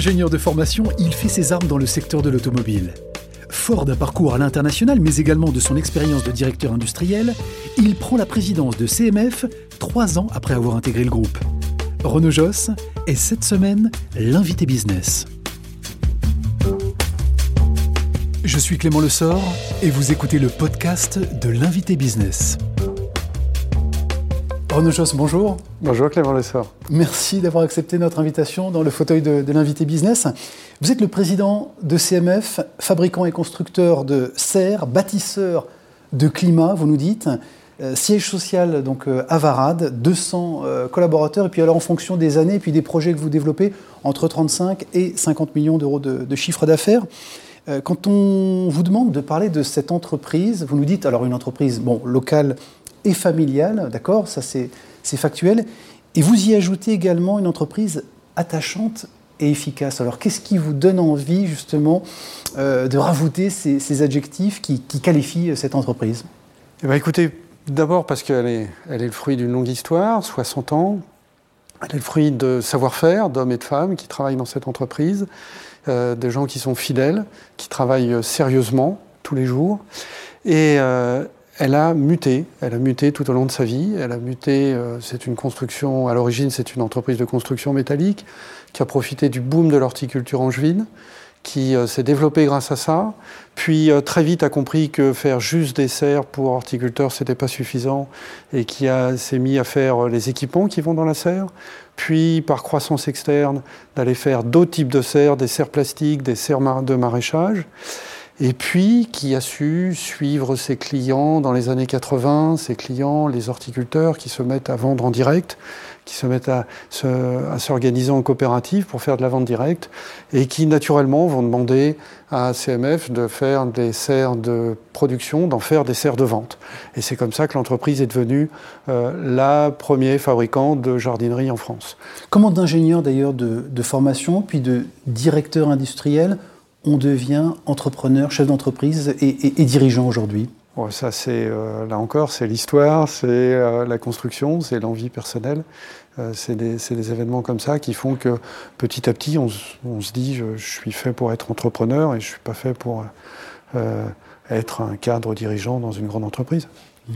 Ingénieur de formation, il fait ses armes dans le secteur de l'automobile. Fort d'un parcours à l'international, mais également de son expérience de directeur industriel, il prend la présidence de CMF trois ans après avoir intégré le groupe. Renaud Josse est cette semaine l'invité business. Je suis Clément Lessort et vous écoutez le podcast de l'invité business. Renaud Josse, bonjour. Bonjour Clément Lessort. Merci d'avoir accepté notre invitation dans le fauteuil de, l'invité business. Vous êtes le président de CMF, fabricant et constructeur de serres, bâtisseur de climat, vous nous dites. Euh, siège social donc euh, à Varade, 200 euh, collaborateurs, et puis alors en fonction des années et puis des projets que vous développez, entre 35 et 50 millions d'euros de, de chiffre d'affaires. Quand on vous demande de parler de cette entreprise, vous nous dites alors une entreprise bon, locale et familiale, d'accord, ça c'est factuel, et vous y ajoutez également une entreprise attachante et efficace. Alors qu'est-ce qui vous donne envie justement de rajouter ces, adjectifs qui, qualifient cette entreprise? Eh bien, Écoutez, D'abord parce qu'elle est, elle est le fruit d'une longue histoire, 60 ans. Elle est le fruit de savoir-faire d'hommes et de femmes qui travaillent dans cette entreprise, euh, des gens qui sont fidèles, qui travaillent sérieusement tous les jours. Et euh, elle a muté, elle a muté tout au long de sa vie. Elle a muté, euh, c'est une construction, à l'origine c'est une entreprise de construction métallique qui a profité du boom de l'horticulture angevine qui euh, s'est développé grâce à ça, puis euh, très vite a compris que faire juste des serres pour horticulteurs, c'était pas suffisant, et qui s'est mis à faire euh, les équipements qui vont dans la serre, puis par croissance externe, d'aller faire d'autres types de serres, des serres plastiques, des serres de maraîchage, et puis qui a su suivre ses clients dans les années 80, ses clients, les horticulteurs qui se mettent à vendre en direct, qui se mettent à, s'organiser en coopérative pour faire de la vente directe et qui naturellement vont demander à CMF de faire des serres de production, d'en faire des serres de vente. Et c'est comme ça que l'entreprise est devenue euh, la première fabricant de jardinerie en France. Comment d'ingénieur d'ailleurs de, de formation, puis de directeur industriel, on devient entrepreneur, chef d'entreprise et, dirigeant aujourd'hui Ça, c'est euh, là encore, c'est l'histoire, c'est euh, la construction, c'est l'envie personnelle. Euh, c'est des, événements comme ça qui font que petit à petit, on, se dit je, suis fait pour être entrepreneur et je suis pas fait pour être un cadre dirigeant dans une grande entreprise. Mmh.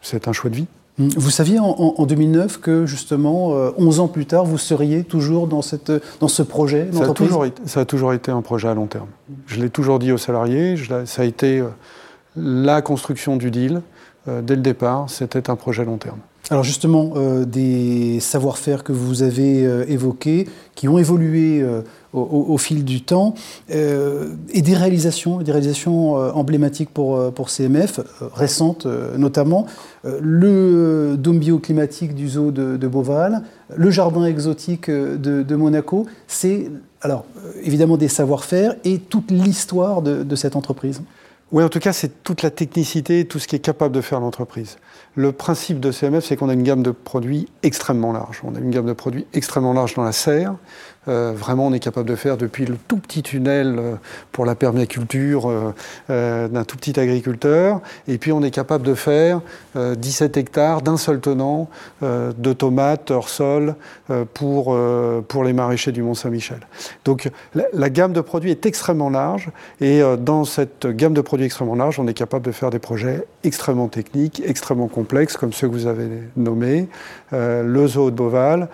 C'est un choix de vie. Mmh. Vous saviez en, 2009 que justement, 11 ans plus tard, vous seriez toujours dans, cette, dans ce projet ça a, toujours été, ça a toujours été un projet à long terme. Je l'ai toujours dit aux salariés, ça a été la construction du deal. dès le départ, c'était un projet à long terme. Alors justement, euh, des savoir-faire que vous avez euh, évoqués, qui ont évolué euh, au, fil du temps, et des réalisations, des réalisations emblématiques pour, pour CMF, récentes notamment, le dôme bioclimatique du zoo de, Beauval, le jardin exotique de, Monaco, c'est alors évidemment des savoir-faire et toute l'histoire de cette entreprise. Oui, en tout cas, c'est toute la technicité, tout ce qui est capable de faire l'entreprise. Le principe de CMF, c'est qu'on a une gamme de produits extrêmement large. On a une gamme de produits extrêmement large dans la serre, euh, vraiment, on est capable de faire depuis le tout petit tunnel euh, pour la permaculture euh, d'un tout petit agriculteur. Et puis, on est capable de faire 17 hectares d'un seul tenant de tomates hors sol pour, pour les maraîchers du Mont-Saint-Michel. Donc, la, gamme de produits est extrêmement large. Et dans cette gamme de produits extrêmement large, on est capable de faire des projets extrêmement techniques, extrêmement complexes, comme ceux que vous avez nommés. le zoo de Beauval,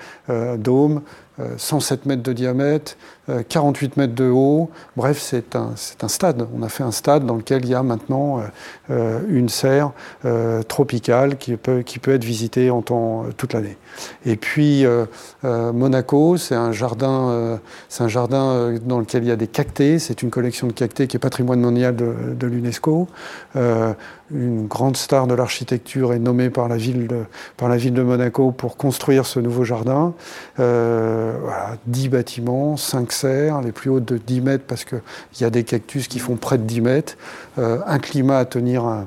Dôme, 107 euh, mètres de diamètre, 48 euh, mètres de haut. Bref, c'est un, un, stade. On a fait un stade dans lequel il y a maintenant euh, une serre tropicale qui peut, qui peut être visitée en temps, toute l'année. Et puis, Monaco, c'est un jardin, c'est un jardin dans lequel il y a des cactés. C'est une collection de cactés qui est patrimoine mondial de l'UNESCO une grande star de l'architecture est nommée par la ville de, par la ville de Monaco pour construire ce nouveau jardin. Euh, voilà, 10 bâtiments, 5 serres, les plus hautes de 10 mètres parce qu'il y a des cactus qui font près de 10 mètres, euh, un climat à tenir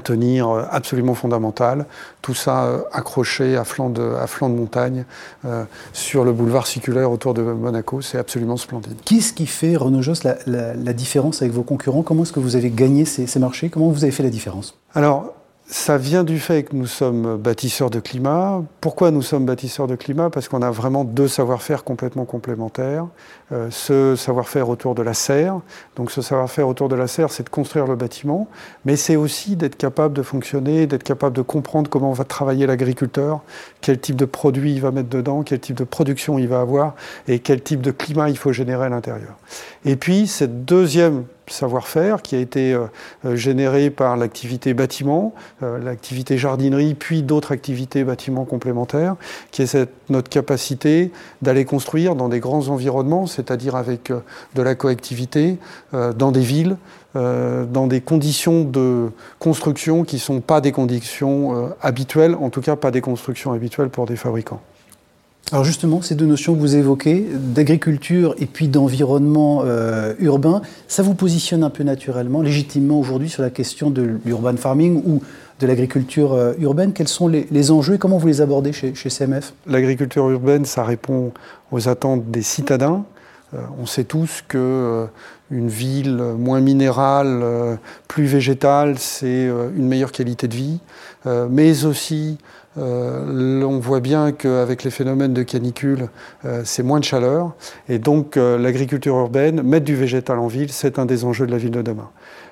tenir euh, absolument fondamental. Tout ça euh, accroché à flanc de, à flanc de montagne euh, sur le boulevard circulaire autour de Monaco. C'est absolument splendide. Qu'est-ce qui fait, Renaud Joss, la, différence avec vos concurrents? Comment est-ce que vous avez gagné ces, marchés? Comment vous avez fait la différence? Alors, ça vient du fait que nous sommes bâtisseurs de climat. Pourquoi nous sommes bâtisseurs de climat? Parce qu'on a vraiment deux savoir-faire complètement complémentaires. Euh, ce savoir-faire autour de la serre, donc ce savoir-faire autour de la serre, c'est de construire le bâtiment, mais c'est aussi d'être capable de fonctionner, d'être capable de comprendre comment va travailler l'agriculteur, quel type de produit il va mettre dedans, quel type de production il va avoir et quel type de climat il faut générer à l'intérieur. Et puis, cette deuxième savoir-faire qui a été euh, euh, généré par l'activité bâtiment, euh, l'activité jardinerie, puis d'autres activités bâtiments complémentaires, qui est notre capacité d'aller construire dans des grands environnements, c'est-à-dire avec de la coactivité, dans des villes, dans des conditions de construction qui ne sont pas des conditions habituelles, en tout cas pas des constructions habituelles pour des fabricants. Alors justement, ces deux notions que vous évoquez, d'agriculture et puis d'environnement euh, urbain, ça vous positionne un peu naturellement, légitimement aujourd'hui sur la question de l'urban farming ou de l'agriculture euh, urbaine. Quels sont les, enjeux et comment vous les abordez chez, CMF L'agriculture urbaine, ça répond aux attentes des citadins. Euh, on sait tous que une ville moins minérale, plus végétale, c'est une meilleure qualité de vie, mais aussi euh, on voit bien qu'avec les phénomènes de canicule, euh, c'est moins de chaleur. Et donc euh, l'agriculture urbaine, mettre du végétal en ville, c'est un des enjeux de la ville de demain.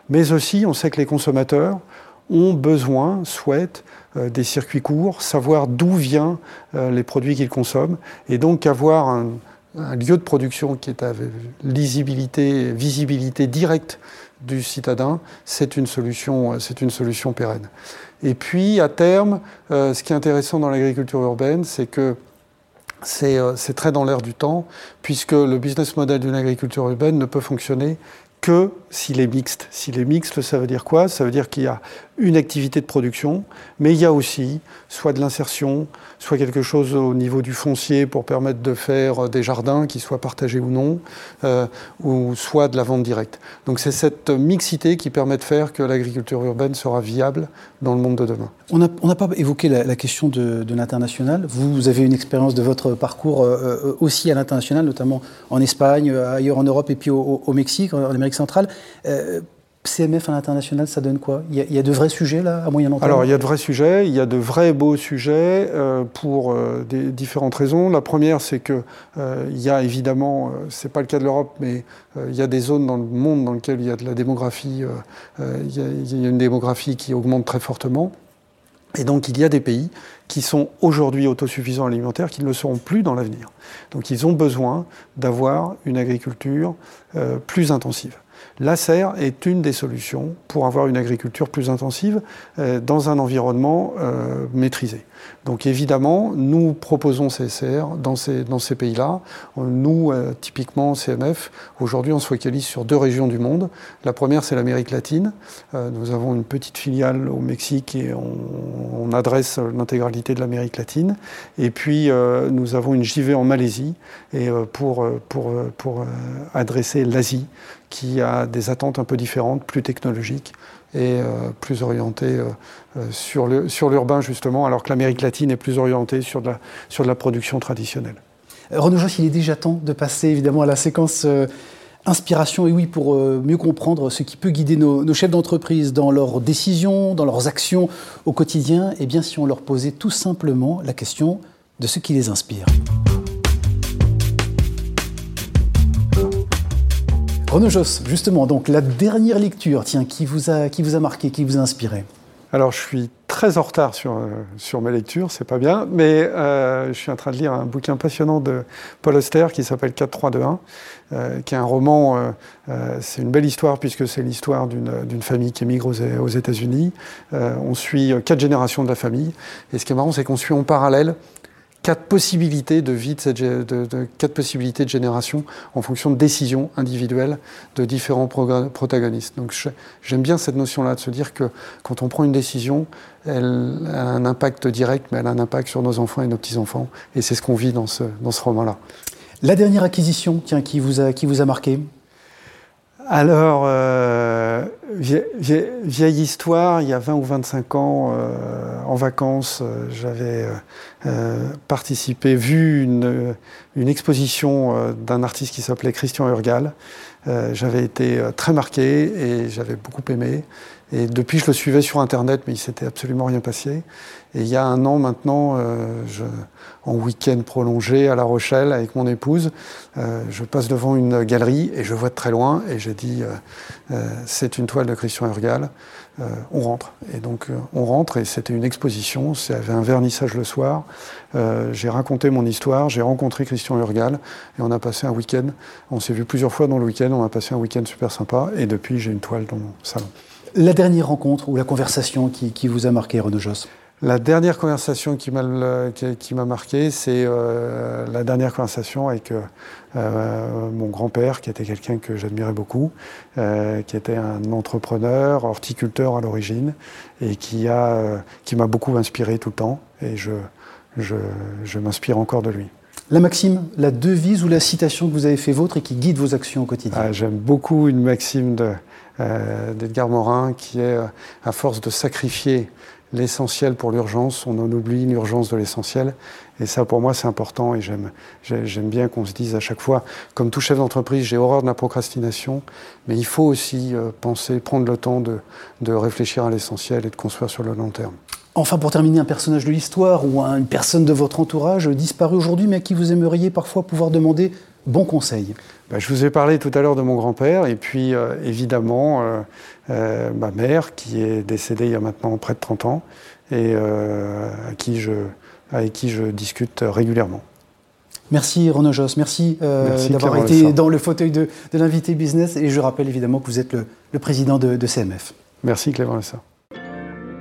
Mais aussi, on sait que les consommateurs ont besoin, souhaitent des circuits courts, savoir d'où viennent les produits qu'ils consomment. Et donc avoir un, lieu de production qui est à lisibilité, visibilité directe du citadin, c'est une solution, c'est une solution pérenne. Et puis, à terme, euh, ce qui est intéressant dans l'agriculture urbaine, c'est que euh, c'est très dans l'air du temps, puisque le business model d'une agriculture urbaine ne peut fonctionner que s'il est mixte. S'il est mixte, ça veut dire quoi? Ça veut dire qu'il y a une activité de production, mais il y a aussi soit de l'insertion, soit quelque chose au niveau du foncier pour permettre de faire des jardins qui soient partagés ou non, euh, ou soit de la vente directe. Donc c'est cette mixité qui permet de faire que l'agriculture urbaine sera viable dans le monde de demain. On n'a pas évoqué la, question de, l'international. Vous avez une expérience de votre parcours euh, euh, aussi à l'international, notamment en Espagne, ailleurs en Europe et puis au Mexique, en Amérique centrale. CMF à l'international, ça donne quoi? Il y, a, de vrais sujets là, à moyen long terme? Alors, il y a de vrais sujets, il y a de vrais beaux sujets euh, pour euh, des, différentes raisons. La première, c'est que euh, il y a évidemment, c'est pas le cas de l'Europe, mais il y a des zones dans le monde dans lesquelles il y a de la démographie, il y, a une démographie qui augmente très fortement. Et donc, il y a des pays qui sont aujourd'hui autosuffisants alimentaires, qui ne le seront plus dans l'avenir. Donc, ils ont besoin d'avoir une agriculture plus intensive. La serre est une des solutions pour avoir une agriculture plus intensive euh, dans un environnement euh, maîtrisé. Donc évidemment, nous proposons serres dans ces, dans ces pays-là. Nous, euh, typiquement CMF, aujourd'hui on se focalise sur deux régions du monde. La première, c'est l'Amérique latine. nous avons une petite filiale au Mexique et on, adresse l'intégralité de l'Amérique latine. Et puis nous avons une JV en Malaisie pour adresser l'Asie qui a des attentes un peu différentes, plus technologiques et euh, plus orientées euh, euh, sur l'urbain justement, alors que l'Amérique latine est plus orientée sur de la, sur la production traditionnelle. Renaud Joss, il est déjà temps de passer évidemment à la séquence inspiration, et oui, pour mieux comprendre ce qui peut guider nos, nos chefs d'entreprise dans leurs décisions, dans leurs actions au quotidien, et eh bien si on leur posait tout simplement la question de ce qui les inspire. Renaud Joss, justement, donc la dernière lecture, tiens, qui vous a, qui vous a marqué, qui vous a inspiré? Alors, je suis très en retard sur, euh, sur mes lectures, c'est pas bien, mais euh, je suis en train de lire un bouquin passionnant de Paul Auster qui s'appelle 4-3-2-1, euh, qui est un roman, c'est une belle histoire puisque c'est l'histoire d'une famille qui émigre aux, aux États-Unis. on suit quatre générations de la famille, et ce qui est marrant, c'est qu'on suit en parallèle quatre possibilités de vie, de, quatre possibilités de génération en fonction de décisions individuelles de différents protagonistes. Donc j'aime bien cette notion-là de se dire que quand on prend une décision, elle a un impact direct, mais elle a un impact sur nos enfants et nos petits-enfants. Et c'est ce qu'on vit dans ce, dans ce roman-là. La dernière acquisition tiens, qui, vous a, qui vous a marqué? Alors, euh, vieille, histoire, il y a 20 ou 25 ans, euh, en vacances, euh, j'avais participé, vu une, exposition d'un artiste qui s'appelait Christian Urgal, j'avais été très marqué et j'avais beaucoup aimé. Et depuis, je le suivais sur Internet, mais il s'était absolument rien passé. Et il y a un an maintenant, je, en week-end prolongé à La Rochelle avec mon épouse, je passe devant une galerie et je vois de très loin et j'ai dit, c'est une toile de Christian Urgal. Euh, on rentre. Et donc euh, on rentre et c'était une exposition, ça avait un vernissage le soir. Euh, j'ai raconté mon histoire, j'ai rencontré Christian Urgal et on a passé un week-end. On s'est vu plusieurs fois dans le week-end, on a passé un week-end super sympa et depuis j'ai une toile dans mon salon. La dernière rencontre ou la conversation qui, vous a marqué, Renaud Joss? La dernière conversation qui m'a qui, marqué, c'est euh, la dernière conversation avec euh, euh, mon grand-père, qui était quelqu'un que j'admirais beaucoup, qui était un entrepreneur, horticulteur à l'origine, et qui a qui m'a beaucoup inspiré tout le temps, et je, je, m'inspire encore de lui. La maxime, la devise ou la citation que vous avez fait vôtre et qui guide vos actions au quotidien ah, J'aime beaucoup une maxime d'Edgar Morin qui est, à force de sacrifier l'essentiel pour l'urgence, on en oublie l'urgence de l'essentiel. Et ça, pour moi, c'est important et j'aime, j'aime bien qu'on se dise à chaque fois, comme tout chef d'entreprise, j'ai horreur de la procrastination, mais il faut aussi euh, penser, prendre le temps de, de réfléchir à l'essentiel et de construire sur le long terme. Enfin, pour terminer, un personnage de l'histoire ou une personne de votre entourage disparu aujourd'hui, mais à qui vous aimeriez parfois pouvoir demander bon conseil bah, Je vous ai parlé tout à l'heure de mon grand-père et puis euh, évidemment euh, euh, ma mère qui est décédée il y a maintenant près de 30 ans et à qui je, avec qui je discute régulièrement. Merci Renaud Joss, merci, d'avoir été dans le fauteuil de, l'invité business et je rappelle évidemment que vous êtes le, président de, de, CMF. Merci Clément Lessa.